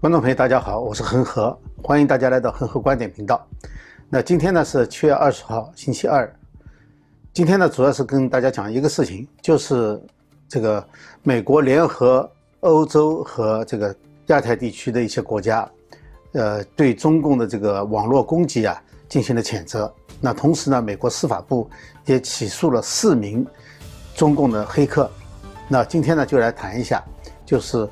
观众朋友，大家好，我是恒河，欢迎大家来到恒河观点频道。那今天呢是七月二十号，星期二。今天呢主要是跟大家讲一个事情，就是这个美国联合欧洲和这个亚太地区的一些国家，呃，对中共的这个网络攻击啊进行了谴责。那同时呢，美国司法部也起诉了四名中共的黑客。那今天呢就来谈一下，就是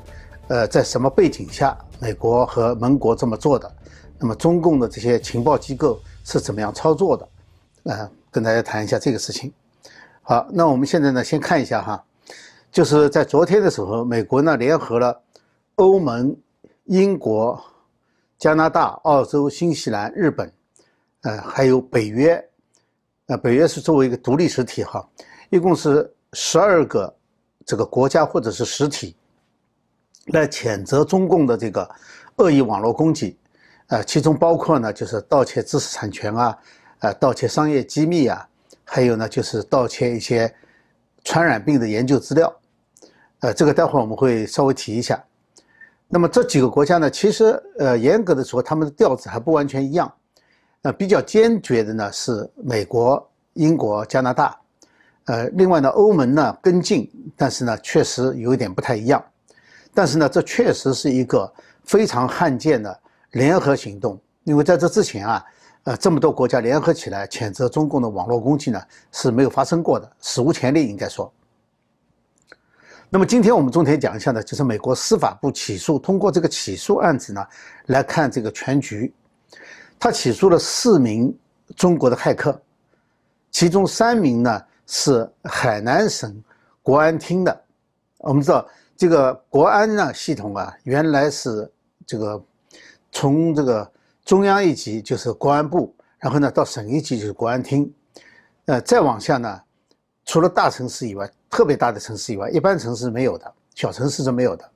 呃在什么背景下美国和盟国这么做的？那么中共的这些情报机构是怎么样操作的？呃，跟大家谈一下这个事情。好，那我们现在呢，先看一下哈，就是在昨天的时候，美国呢联合了欧盟、英国、加拿大、澳洲、新西兰、日本，呃，还有北约，呃，北约是作为一个独立实体哈，一共是十二个这个国家或者是实体，来谴责中共的这个恶意网络攻击，呃，其中包括呢就是盗窃知识产权啊。呃，盗窃商业机密啊，还有呢，就是盗窃一些传染病的研究资料，呃，这个待会儿我们会稍微提一下。那么这几个国家呢，其实呃，严格的说，他们的调子还不完全一样。呃，比较坚决的呢是美国、英国、加拿大，呃，另外呢，欧盟呢跟进，但是呢，确实有一点不太一样。但是呢，这确实是一个非常罕见的联合行动，因为在这之前啊。呃，这么多国家联合起来谴责中共的网络攻击呢，是没有发生过的，史无前例，应该说。那么今天我们重点讲一下呢，就是美国司法部起诉，通过这个起诉案子呢，来看这个全局。他起诉了四名中国的骇客，其中三名呢是海南省国安厅的。我们知道这个国安呢系统啊，原来是这个从这个。中央一级就是国安部，然后呢到省一级就是国安厅，呃，再往下呢，除了大城市以外，特别大的城市以外，一般城市没有的，小城市是没有的，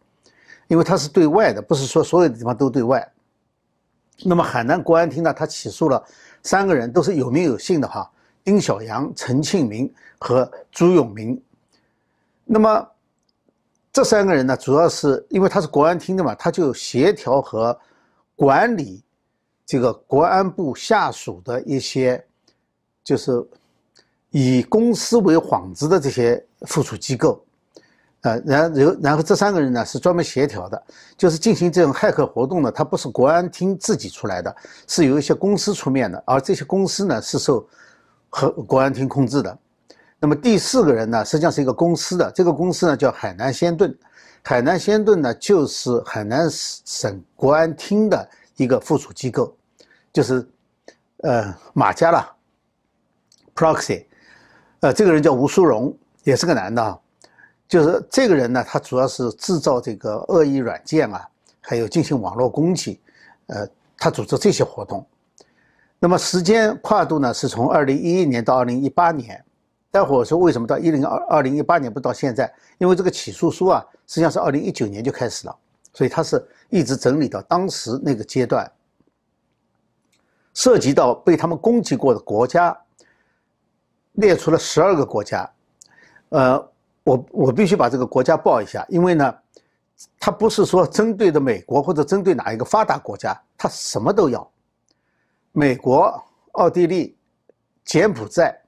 因为它是对外的，不是说所有的地方都对外。那么海南国安厅呢，他起诉了三个人，都是有名有姓的哈，丁小阳、陈庆明和朱永明。那么这三个人呢，主要是因为他是国安厅的嘛，他就协调和管理。这个国安部下属的一些，就是以公司为幌子的这些附属机构，呃，然后然后这三个人呢是专门协调的，就是进行这种骇客活动呢，他不是国安厅自己出来的，是有一些公司出面的，而这些公司呢是受和国安厅控制的。那么第四个人呢，实际上是一个公司的，这个公司呢叫海南仙盾，海南仙盾呢就是海南省国安厅的。一个附属机构，就是呃马家了，proxy，呃这个人叫吴淑荣，也是个男的，就是这个人呢，他主要是制造这个恶意软件啊，还有进行网络攻击，呃，他组织这些活动。那么时间跨度呢，是从二零一一年到二零一八年。待会儿我说为什么到一零二二零一八年不到现在？因为这个起诉书啊，实际上是二零一九年就开始了。所以它是一直整理到当时那个阶段，涉及到被他们攻击过的国家，列出了十二个国家，呃，我我必须把这个国家报一下，因为呢，它不是说针对的美国或者针对哪一个发达国家，它什么都要，美国、奥地利、柬埔寨、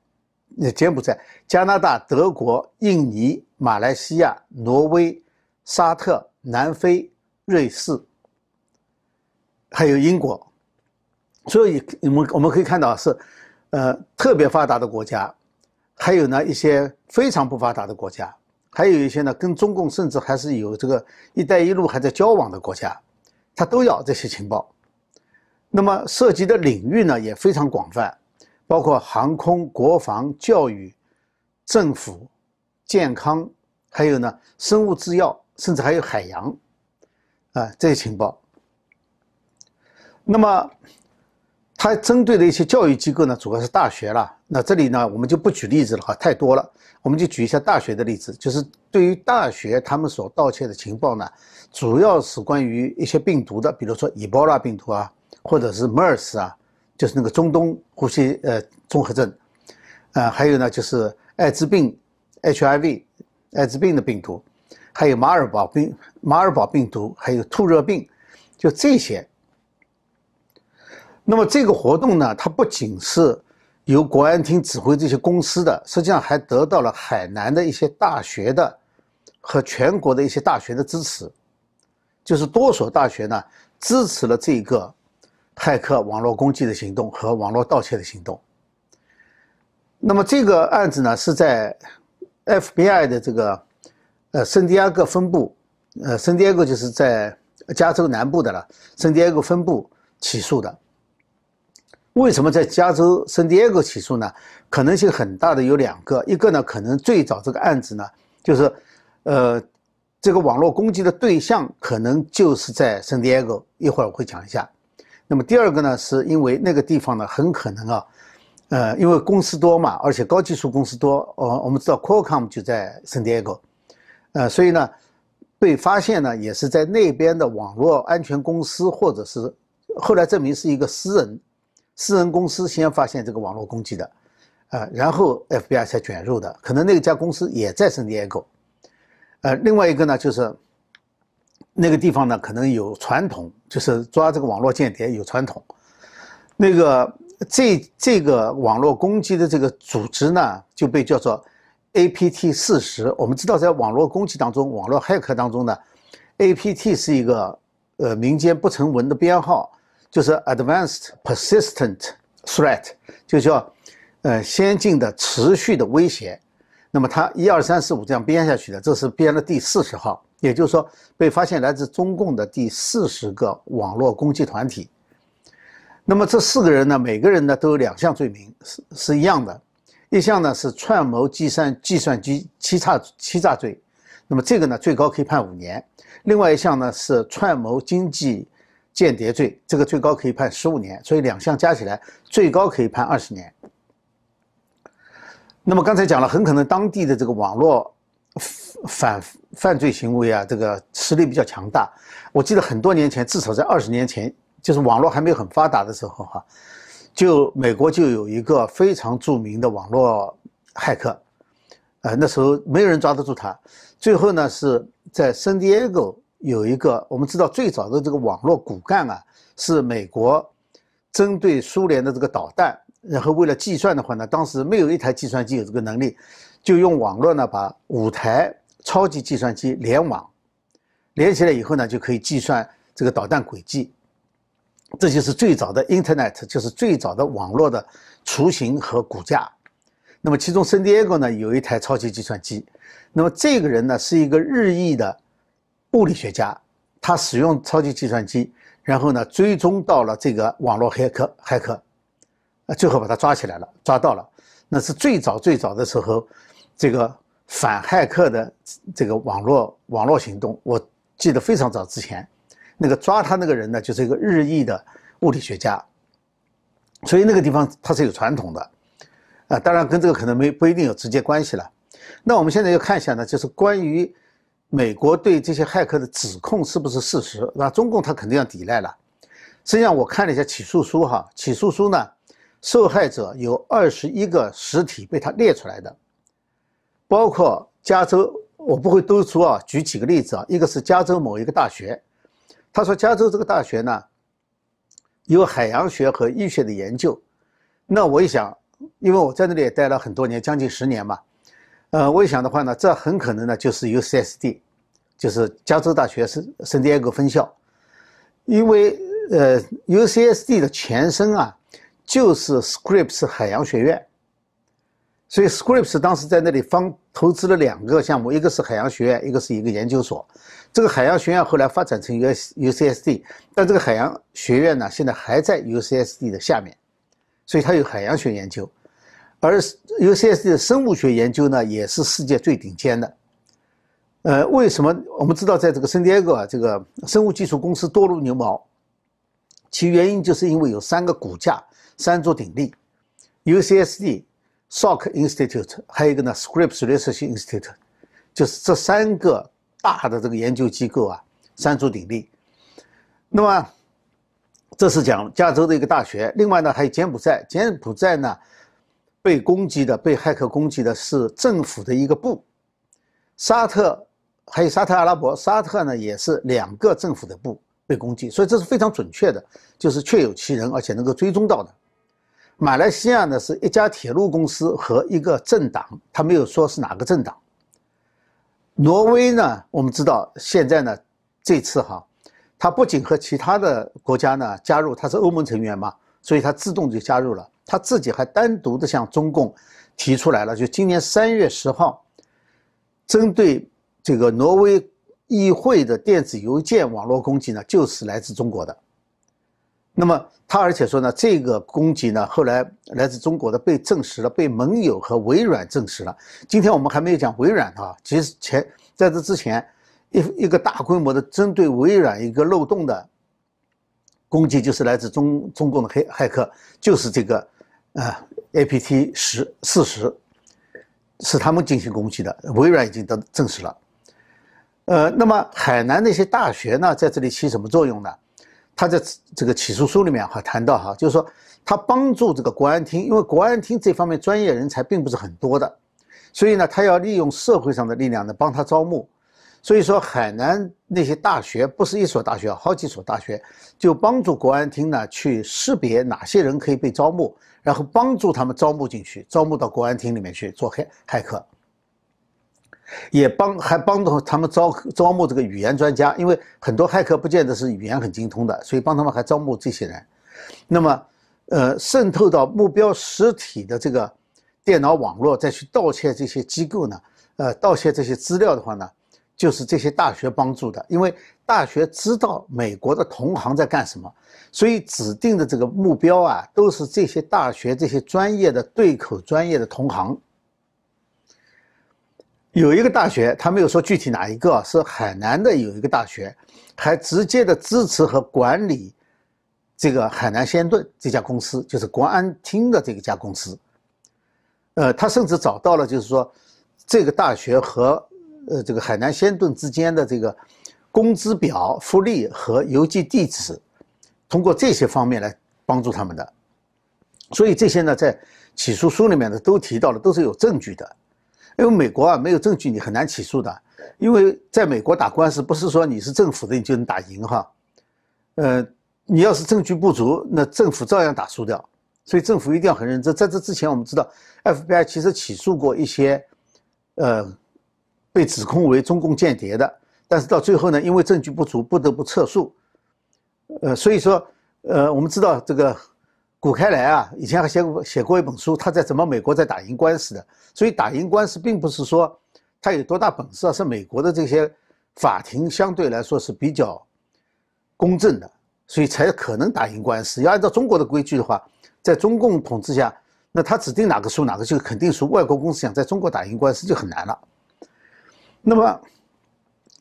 柬埔寨、加拿大、德国、印尼、马来西亚、挪威、沙特、南非。瑞士，还有英国，所以我们我们可以看到是，呃，特别发达的国家，还有呢一些非常不发达的国家，还有一些呢跟中共甚至还是有这个“一带一路”还在交往的国家，他都要这些情报。那么涉及的领域呢也非常广泛，包括航空、国防、教育、政府、健康，还有呢生物制药，甚至还有海洋。啊，这些情报。那么，它针对的一些教育机构呢，主要是大学了。那这里呢，我们就不举例子了哈，太多了。我们就举一下大学的例子，就是对于大学他们所盗窃的情报呢，主要是关于一些病毒的，比如说伊波拉病毒啊，或者是 MERS 啊，就是那个中东呼吸呃综合症，啊，还有呢就是艾滋病 HIV，艾滋病的病毒。还有马尔堡病、马尔堡病毒，还有兔热病，就这些。那么这个活动呢，它不仅是由国安厅指挥这些公司的，实际上还得到了海南的一些大学的和全国的一些大学的支持，就是多所大学呢支持了这个骇客网络攻击的行动和网络盗窃的行动。那么这个案子呢是在 FBI 的这个呃圣地亚哥分部，呃圣地亚哥就是在加州南部的了，圣地亚哥分部起诉的。为什么在加州圣地亚哥起诉呢？可能性很大的有两个，一个呢，可能最早这个案子呢，就是，呃，这个网络攻击的对象可能就是在圣地亚哥，一会儿我会讲一下。那么第二个呢，是因为那个地方呢，很可能啊，呃，因为公司多嘛，而且高技术公司多，呃，我们知道 Qualcomm 就在圣地亚哥，呃，所以呢，被发现呢，也是在那边的网络安全公司，或者是后来证明是一个私人。私人公司先发现这个网络攻击的，呃，然后 FBI 才卷入的，可能那家公司也在圣地亚哥，呃，另外一个呢，就是那个地方呢，可能有传统，就是抓这个网络间谍有传统，那个这这个网络攻击的这个组织呢，就被叫做 APT 四十。我们知道，在网络攻击当中，网络骇客当中呢，APT 是一个呃民间不成文的编号。就是 advanced persistent threat，就叫呃先进的持续的威胁。那么它一二三四五这样编下去的，这是编了第四十号，也就是说被发现来自中共的第四十个网络攻击团体。那么这四个人呢，每个人呢都有两项罪名是是一样的，一项呢是串谋计算计算机欺诈欺诈罪，那么这个呢最高可以判五年；另外一项呢是串谋经济。间谍罪，这个最高可以判十五年，所以两项加起来最高可以判二十年。那么刚才讲了，很可能当地的这个网络反犯罪行为啊，这个实力比较强大。我记得很多年前，至少在二十年前，就是网络还没有很发达的时候，哈，就美国就有一个非常著名的网络骇客，呃，那时候没有人抓得住他，最后呢是在圣地亚哥。有一个，我们知道最早的这个网络骨干啊，是美国针对苏联的这个导弹，然后为了计算的话呢，当时没有一台计算机有这个能力，就用网络呢把五台超级计算机联网，连起来以后呢，就可以计算这个导弹轨迹。这就是最早的 Internet，就是最早的网络的雏形和骨架。那么其中圣地亚哥呢有一台超级计算机，那么这个人呢是一个日裔的。物理学家，他使用超级计算机，然后呢，追踪到了这个网络黑客，黑客，最后把他抓起来了，抓到了。那是最早最早的时候，这个反骇客的这个网络网络行动，我记得非常早之前，那个抓他那个人呢，就是一个日裔的物理学家，所以那个地方它是有传统的，啊，当然跟这个可能没不一定有直接关系了。那我们现在要看一下呢，就是关于。美国对这些骇客的指控是不是事实？那中共他肯定要抵赖了。实际上，我看了一下起诉书，哈，起诉书呢，受害者有二十一个实体被他列出来的，包括加州，我不会都说啊，举几个例子啊，一个是加州某一个大学，他说加州这个大学呢，有海洋学和医学的研究。那我一想，因为我在那里也待了很多年，将近十年嘛。呃，我一想的话呢，这很可能呢就是 UCSD，就是加州大学圣圣地亚哥分校，因为呃 UCSD 的前身啊就是 Scripps 海洋学院，所以 Scripps 当时在那里方投资了两个项目，一个是海洋学院，一个是一个研究所。这个海洋学院后来发展成 U UCSD，但这个海洋学院呢现在还在 UCSD 的下面，所以它有海洋学研究。而 UCSD 的生物学研究呢，也是世界最顶尖的。呃，为什么我们知道在这个圣地亚哥啊，这个生物技术公司多如牛毛？其原因就是因为有三个骨架，三足鼎立：UCSD、Salk Institute，还有一个呢 Scripps Research Institute，就是这三个大的这个研究机构啊，三足鼎立。那么，这是讲加州的一个大学。另外呢，还有柬埔寨，柬埔寨呢。被攻击的、被骇客攻击的是政府的一个部，沙特还有沙特阿拉伯，沙特呢也是两个政府的部，被攻击，所以这是非常准确的，就是确有其人，而且能够追踪到的。马来西亚呢是一家铁路公司和一个政党，他没有说是哪个政党。挪威呢，我们知道现在呢，这次哈，它不仅和其他的国家呢加入，它是欧盟成员嘛，所以它自动就加入了，它自己还单独的向中共提出来了，就今年三月十号，针对这个挪威。议会的电子邮件网络攻击呢，就是来自中国的。那么他而且说呢，这个攻击呢，后来来自中国的被证实了，被盟友和微软证实了。今天我们还没有讲微软啊，其实前在这之前，一一个大规模的针对微软一个漏洞的攻击，就是来自中中共的黑骇客，就是这个啊 APT 十四十，是他们进行攻击的。微软已经得证实了。呃，那么海南那些大学呢，在这里起什么作用呢？他在这个起诉书里面哈谈到哈，就是说他帮助这个国安厅，因为国安厅这方面专业人才并不是很多的，所以呢，他要利用社会上的力量呢帮他招募。所以说，海南那些大学不是一所大学，好几所大学，就帮助国安厅呢去识别哪些人可以被招募，然后帮助他们招募进去，招募到国安厅里面去做骇骇客。也帮还帮助他们招招募这个语言专家，因为很多骇客不见得是语言很精通的，所以帮他们还招募这些人。那么，呃，渗透到目标实体的这个电脑网络，再去盗窃这些机构呢？呃，盗窃这些资料的话呢，就是这些大学帮助的，因为大学知道美国的同行在干什么，所以指定的这个目标啊，都是这些大学这些专业的对口专业的同行。有一个大学，他没有说具体哪一个，是海南的有一个大学，还直接的支持和管理这个海南先盾这家公司，就是国安厅的这个家公司。呃，他甚至找到了，就是说这个大学和呃这个海南先盾之间的这个工资表、福利和邮寄地址，通过这些方面来帮助他们的。所以这些呢，在起诉书里面呢都提到了，都是有证据的。因为美国啊没有证据，你很难起诉的。因为在美国打官司，不是说你是政府的你就能打赢哈。呃，你要是证据不足，那政府照样打输掉。所以政府一定要很认真。在这之前，我们知道 FBI 其实起诉过一些，呃，被指控为中共间谍的，但是到最后呢，因为证据不足，不得不撤诉。呃，所以说，呃，我们知道这个。古开来啊，以前还写过写过一本书，他在怎么美国在打赢官司的。所以打赢官司并不是说他有多大本事啊，是美国的这些法庭相对来说是比较公正的，所以才可能打赢官司。要按照中国的规矩的话，在中共统治下，那他指定哪个输哪个就肯定输。外国公司想在中国打赢官司就很难了。那么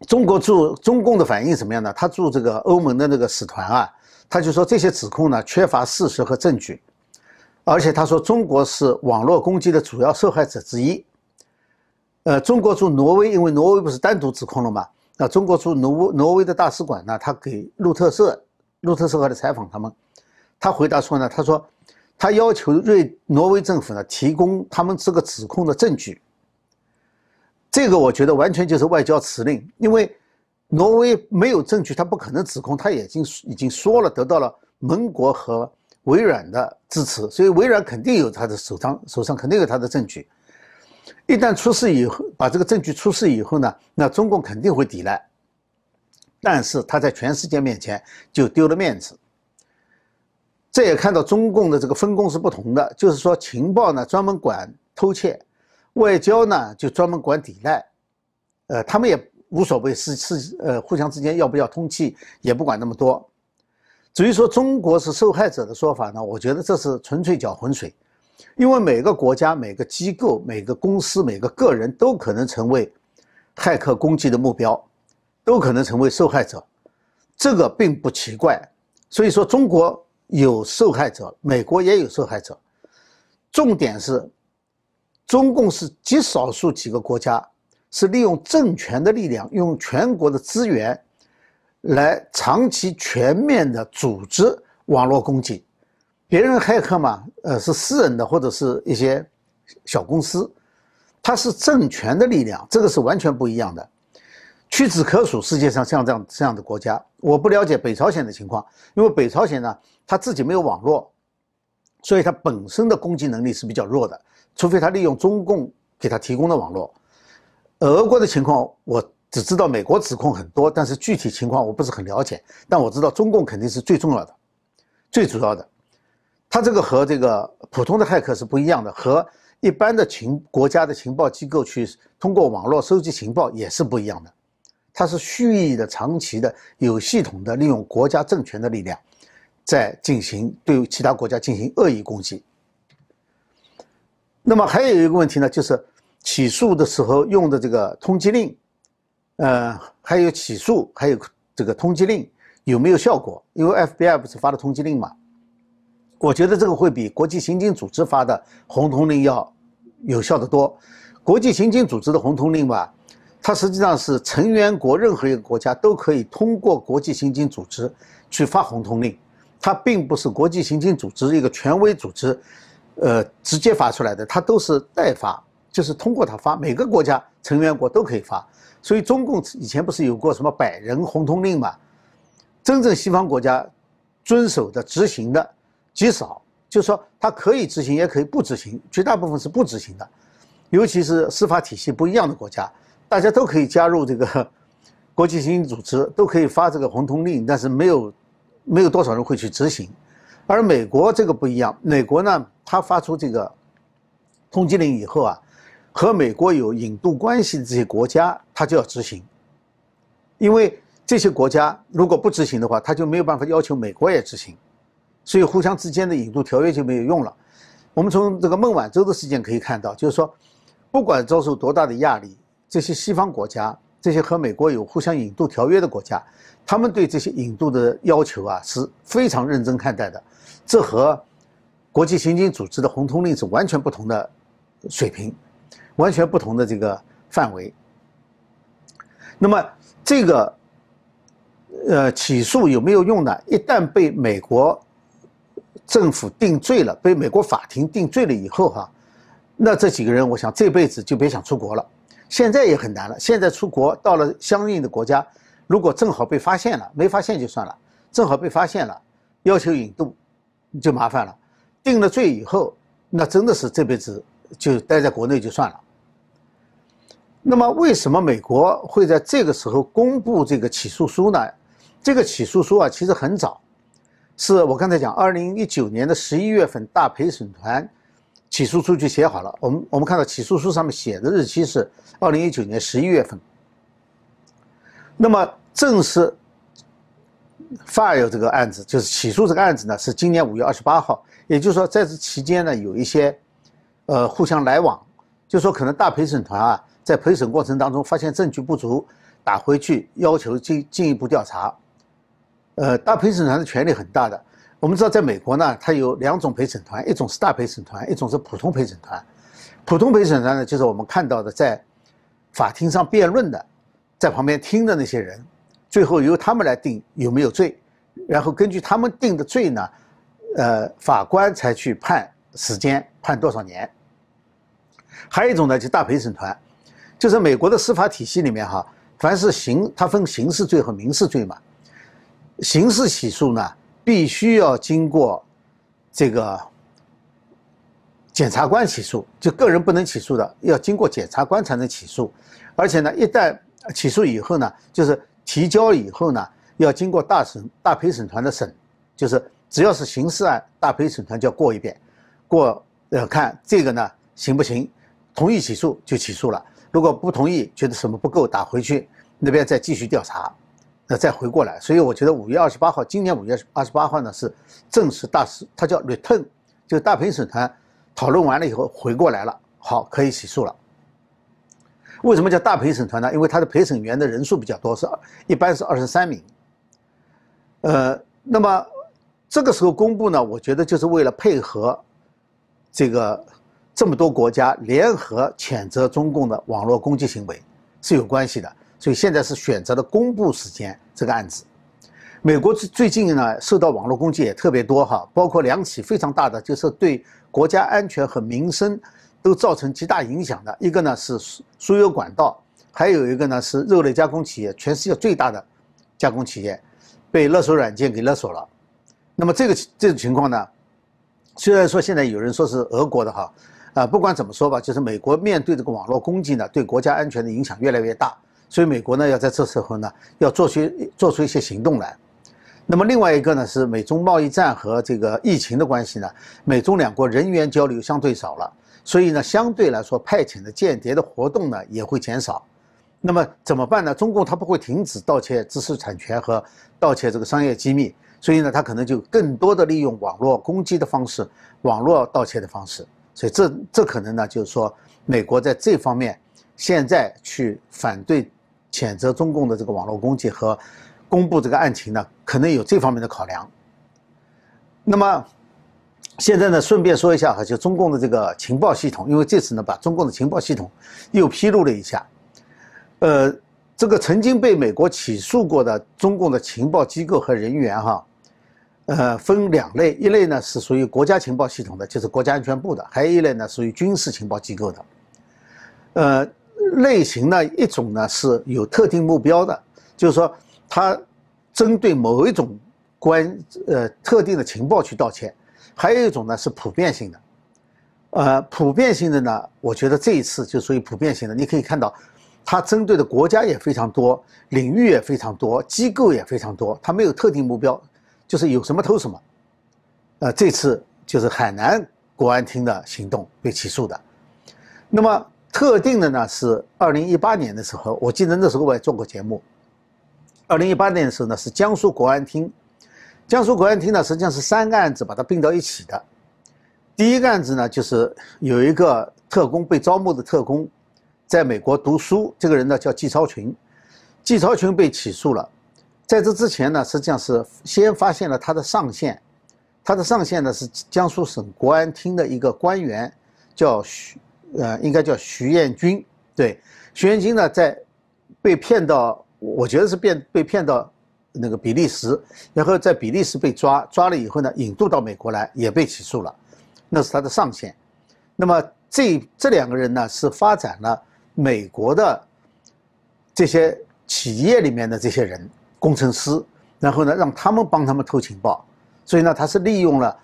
中国驻中共的反应怎么样呢？他驻这个欧盟的那个使团啊。他就说这些指控呢缺乏事实和证据，而且他说中国是网络攻击的主要受害者之一。呃，中国驻挪威，因为挪威不是单独指控了嘛？那中国驻挪挪威的大使馆呢，他给路特社路特社来采访他们，他回答说呢，他说他要求瑞挪威政府呢提供他们这个指控的证据。这个我觉得完全就是外交辞令，因为。挪威没有证据，他不可能指控。他已经已经说了，得到了盟国和微软的支持，所以微软肯定有他的手上手上肯定有他的证据。一旦出事以后，把这个证据出事以后呢，那中共肯定会抵赖。但是他在全世界面前就丢了面子。这也看到中共的这个分工是不同的，就是说情报呢专门管偷窃，外交呢就专门管抵赖。呃，他们也。无所谓，是是呃，互相之间要不要通气也不管那么多。至于说中国是受害者的说法呢，我觉得这是纯粹搅浑水，因为每个国家、每个机构、每个公司、每个个人都可能成为骇客攻击的目标，都可能成为受害者，这个并不奇怪。所以说，中国有受害者，美国也有受害者。重点是，中共是极少数几个国家。是利用政权的力量，用全国的资源，来长期全面的组织网络攻击。别人骇客嘛，呃，是私人的或者是一些小公司，它是政权的力量，这个是完全不一样的。屈指可数，世界上像这样这样的国家，我不了解北朝鲜的情况，因为北朝鲜呢，它自己没有网络，所以它本身的攻击能力是比较弱的，除非它利用中共给它提供的网络。俄国的情况，我只知道美国指控很多，但是具体情况我不是很了解。但我知道中共肯定是最重要的、最主要的。它这个和这个普通的骇客是不一样的，和一般的情国家的情报机构去通过网络收集情报也是不一样的。它是蓄意的、长期的、有系统的利用国家政权的力量，在进行对其他国家进行恶意攻击。那么还有一个问题呢，就是起诉的时候用的这个通缉令，呃，还有起诉还有这个通缉令有没有效果？因为 FBI 不是发了通缉令嘛？我觉得这个会比国际刑警组织发的红通令要有效的多。国际刑警组织的红通令吧。它实际上是成员国任何一个国家都可以通过国际刑警组织去发红通令，它并不是国际刑警组织一个权威组织，呃，直接发出来的，它都是代发，就是通过它发，每个国家成员国都可以发。所以中共以前不是有过什么百人红通令嘛？真正西方国家遵守的、执行的极少，就是说它可以执行，也可以不执行，绝大部分是不执行的，尤其是司法体系不一样的国家。大家都可以加入这个国际刑警组织，都可以发这个红通令，但是没有没有多少人会去执行。而美国这个不一样，美国呢，它发出这个通缉令以后啊，和美国有引渡关系的这些国家，它就要执行。因为这些国家如果不执行的话，他就没有办法要求美国也执行，所以互相之间的引渡条约就没有用了。我们从这个孟晚舟的事件可以看到，就是说，不管遭受多大的压力。这些西方国家，这些和美国有互相引渡条约的国家，他们对这些引渡的要求啊是非常认真看待的。这和国际刑警组织的红通令是完全不同的水平，完全不同的这个范围。那么这个呃起诉有没有用呢？一旦被美国政府定罪了，被美国法庭定罪了以后哈，那这几个人，我想这辈子就别想出国了。现在也很难了。现在出国到了相应的国家，如果正好被发现了，没发现就算了；正好被发现了，要求引渡，就麻烦了。定了罪以后，那真的是这辈子就待在国内就算了。那么，为什么美国会在这个时候公布这个起诉书呢？这个起诉书啊，其实很早，是我刚才讲，二零一九年的十一月份，大陪审团。起诉书就写好了，我们我们看到起诉书上面写的日期是二零一九年十一月份。那么正式 file 这个案子，就是起诉这个案子呢，是今年五月二十八号。也就是说，在这期间呢，有一些呃互相来往，就说可能大陪审团啊，在陪审过程当中发现证据不足，打回去要求进进一步调查。呃，大陪审团的权力很大的。我们知道，在美国呢，它有两种陪审团，一种是大陪审团，一种是普通陪审团。普通陪审团呢，就是我们看到的在法庭上辩论的，在旁边听的那些人，最后由他们来定有没有罪，然后根据他们定的罪呢，呃，法官才去判时间，判多少年。还有一种呢，就大陪审团，就是美国的司法体系里面哈，凡是刑，它分刑事罪和民事罪嘛，刑事起诉呢。必须要经过这个检察官起诉，就个人不能起诉的，要经过检察官才能起诉。而且呢，一旦起诉以后呢，就是提交以后呢，要经过大审大陪审团的审，就是只要是刑事案，大陪审团就要过一遍，过呃看这个呢行不行，同意起诉就起诉了，如果不同意，觉得什么不够，打回去那边再继续调查。那再回过来，所以我觉得五月二十八号，今年五月二十八号呢是正式大事，它叫 return，就大陪审团讨论完了以后回过来了，好可以起诉了。为什么叫大陪审团呢？因为他的陪审员的人数比较多，是一般是二十三名。呃，那么这个时候公布呢，我觉得就是为了配合这个这么多国家联合谴责中共的网络攻击行为是有关系的。所以现在是选择了公布时间这个案子。美国最最近呢受到网络攻击也特别多哈，包括两起非常大的，就是对国家安全和民生都造成极大影响的。一个呢是输油管道，还有一个呢是肉类加工企业，全世界最大的加工企业，被勒索软件给勒索了。那么这个这种情况呢，虽然说现在有人说是俄国的哈，啊，不管怎么说吧，就是美国面对这个网络攻击呢，对国家安全的影响越来越大，所以美国呢要在这时候呢要做出做出一些行动来。那么另外一个呢是美中贸易战和这个疫情的关系呢，美中两国人员交流相对少了，所以呢相对来说派遣的间谍的活动呢也会减少。那么怎么办呢？中共它不会停止盗窃知识产权和盗窃这个商业机密，所以呢它可能就更多的利用网络攻击的方式，网络盗窃的方式。所以这这可能呢就是说美国在这方面现在去反对谴责中共的这个网络攻击和。公布这个案情呢，可能有这方面的考量。那么现在呢，顺便说一下哈，就中共的这个情报系统，因为这次呢，把中共的情报系统又披露了一下。呃，这个曾经被美国起诉过的中共的情报机构和人员哈，呃，分两类，一类呢是属于国家情报系统的，就是国家安全部的；还有一类呢属于军事情报机构的。呃，类型呢，一种呢是有特定目标的，就是说。他针对某一种关呃特定的情报去盗窃，还有一种呢是普遍性的，呃，普遍性的呢，我觉得这一次就属于普遍性的。你可以看到，它针对的国家也非常多，领域也非常多，机构也非常多，它没有特定目标，就是有什么偷什么。呃，这次就是海南国安厅的行动被起诉的。那么特定的呢是二零一八年的时候，我记得那时候我也做过节目。二零一八年的时候呢，是江苏国安厅，江苏国安厅呢实际上是三个案子把它并到一起的。第一个案子呢，就是有一个特工被招募的特工，在美国读书，这个人呢叫季超群，季超群被起诉了。在这之前呢，实际上是先发现了他的上线，他的上线呢是江苏省国安厅的一个官员，叫徐，呃，应该叫徐彦军。对，徐彦军呢在被骗到。我觉得是变被骗到那个比利时，然后在比利时被抓，抓了以后呢，引渡到美国来，也被起诉了，那是他的上线。那么这这两个人呢，是发展了美国的这些企业里面的这些人，工程师，然后呢，让他们帮他们偷情报，所以呢，他是利用了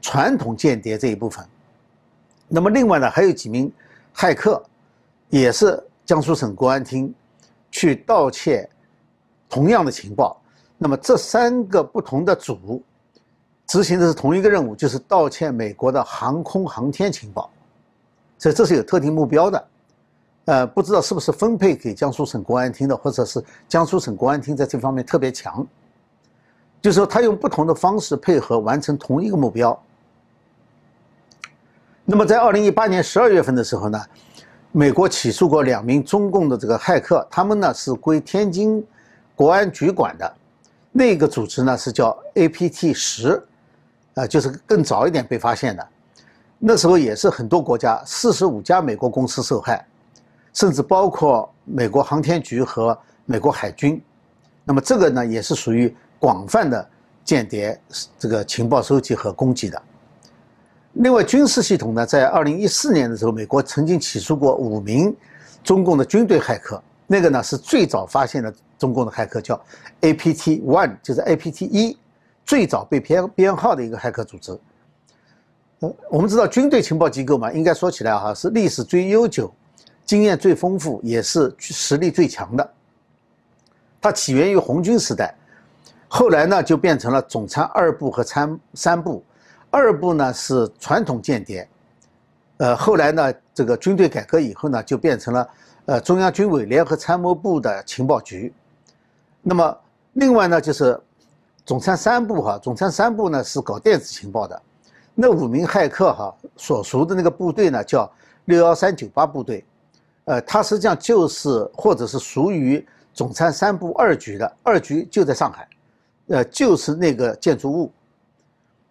传统间谍这一部分。那么另外呢，还有几名骇客，也是江苏省国安厅。去盗窃同样的情报，那么这三个不同的组执行的是同一个任务，就是盗窃美国的航空航天情报，所以这是有特定目标的。呃，不知道是不是分配给江苏省公安厅的，或者是江苏省公安厅在这方面特别强，就是说他用不同的方式配合完成同一个目标。那么在二零一八年十二月份的时候呢？美国起诉过两名中共的这个骇客，他们呢是归天津国安局管的，那个组织呢是叫 APT 十，啊，就是更早一点被发现的，那时候也是很多国家四十五家美国公司受害，甚至包括美国航天局和美国海军，那么这个呢也是属于广泛的间谍这个情报收集和攻击的。另外，军事系统呢，在二零一四年的时候，美国曾经起诉过五名中共的军队骇客。那个呢，是最早发现的中共的骇客，叫 APT One，就是 APT 一，最早被编编号的一个骇客组织。呃，我们知道军队情报机构嘛，应该说起来哈，是历史最悠久、经验最丰富，也是实力最强的。它起源于红军时代，后来呢，就变成了总参二部和参三部。二部呢是传统间谍，呃，后来呢，这个军队改革以后呢，就变成了呃中央军委联合参谋部的情报局。那么另外呢，就是总参三部哈，总参三部呢是搞电子情报的。那五名骇客哈所属的那个部队呢叫六幺三九八部队，呃，它实际上就是或者是属于总参三部二局的，二局就在上海，呃，就是那个建筑物。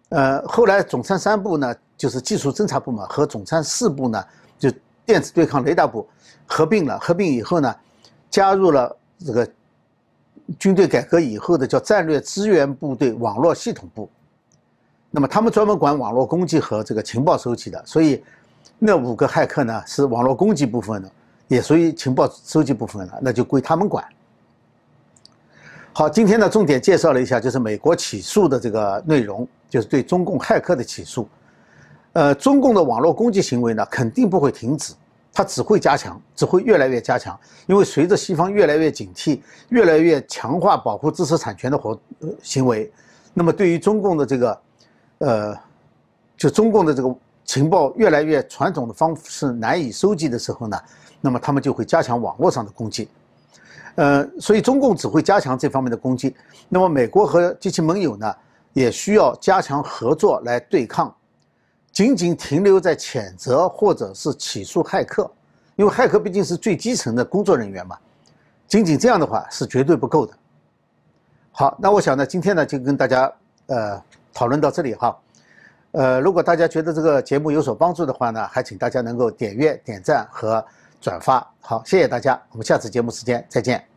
呃，后来总参三部呢，就是技术侦察部嘛，和总参四部呢，就电子对抗雷达部合并了。合并以后呢，加入了这个军队改革以后的叫战略支援部队网络系统部。那么他们专门管网络攻击和这个情报收集的，所以那五个骇客呢是网络攻击部分的，也属于情报收集部分了，那就归他们管。好，今天呢重点介绍了一下，就是美国起诉的这个内容，就是对中共骇客的起诉。呃，中共的网络攻击行为呢，肯定不会停止，它只会加强，只会越来越加强。因为随着西方越来越警惕，越来越强化保护知识产权的活行为，那么对于中共的这个，呃，就中共的这个情报越来越传统的方式难以收集的时候呢，那么他们就会加强网络上的攻击。呃，所以中共只会加强这方面的攻击。那么美国和及其盟友呢，也需要加强合作来对抗。仅仅停留在谴责或者是起诉骇客，因为骇客毕竟是最基层的工作人员嘛，仅仅这样的话是绝对不够的。好，那我想呢，今天呢就跟大家呃讨论到这里哈。呃，如果大家觉得这个节目有所帮助的话呢，还请大家能够点阅、点赞和转发。好，谢谢大家，我们下次节目时间再见。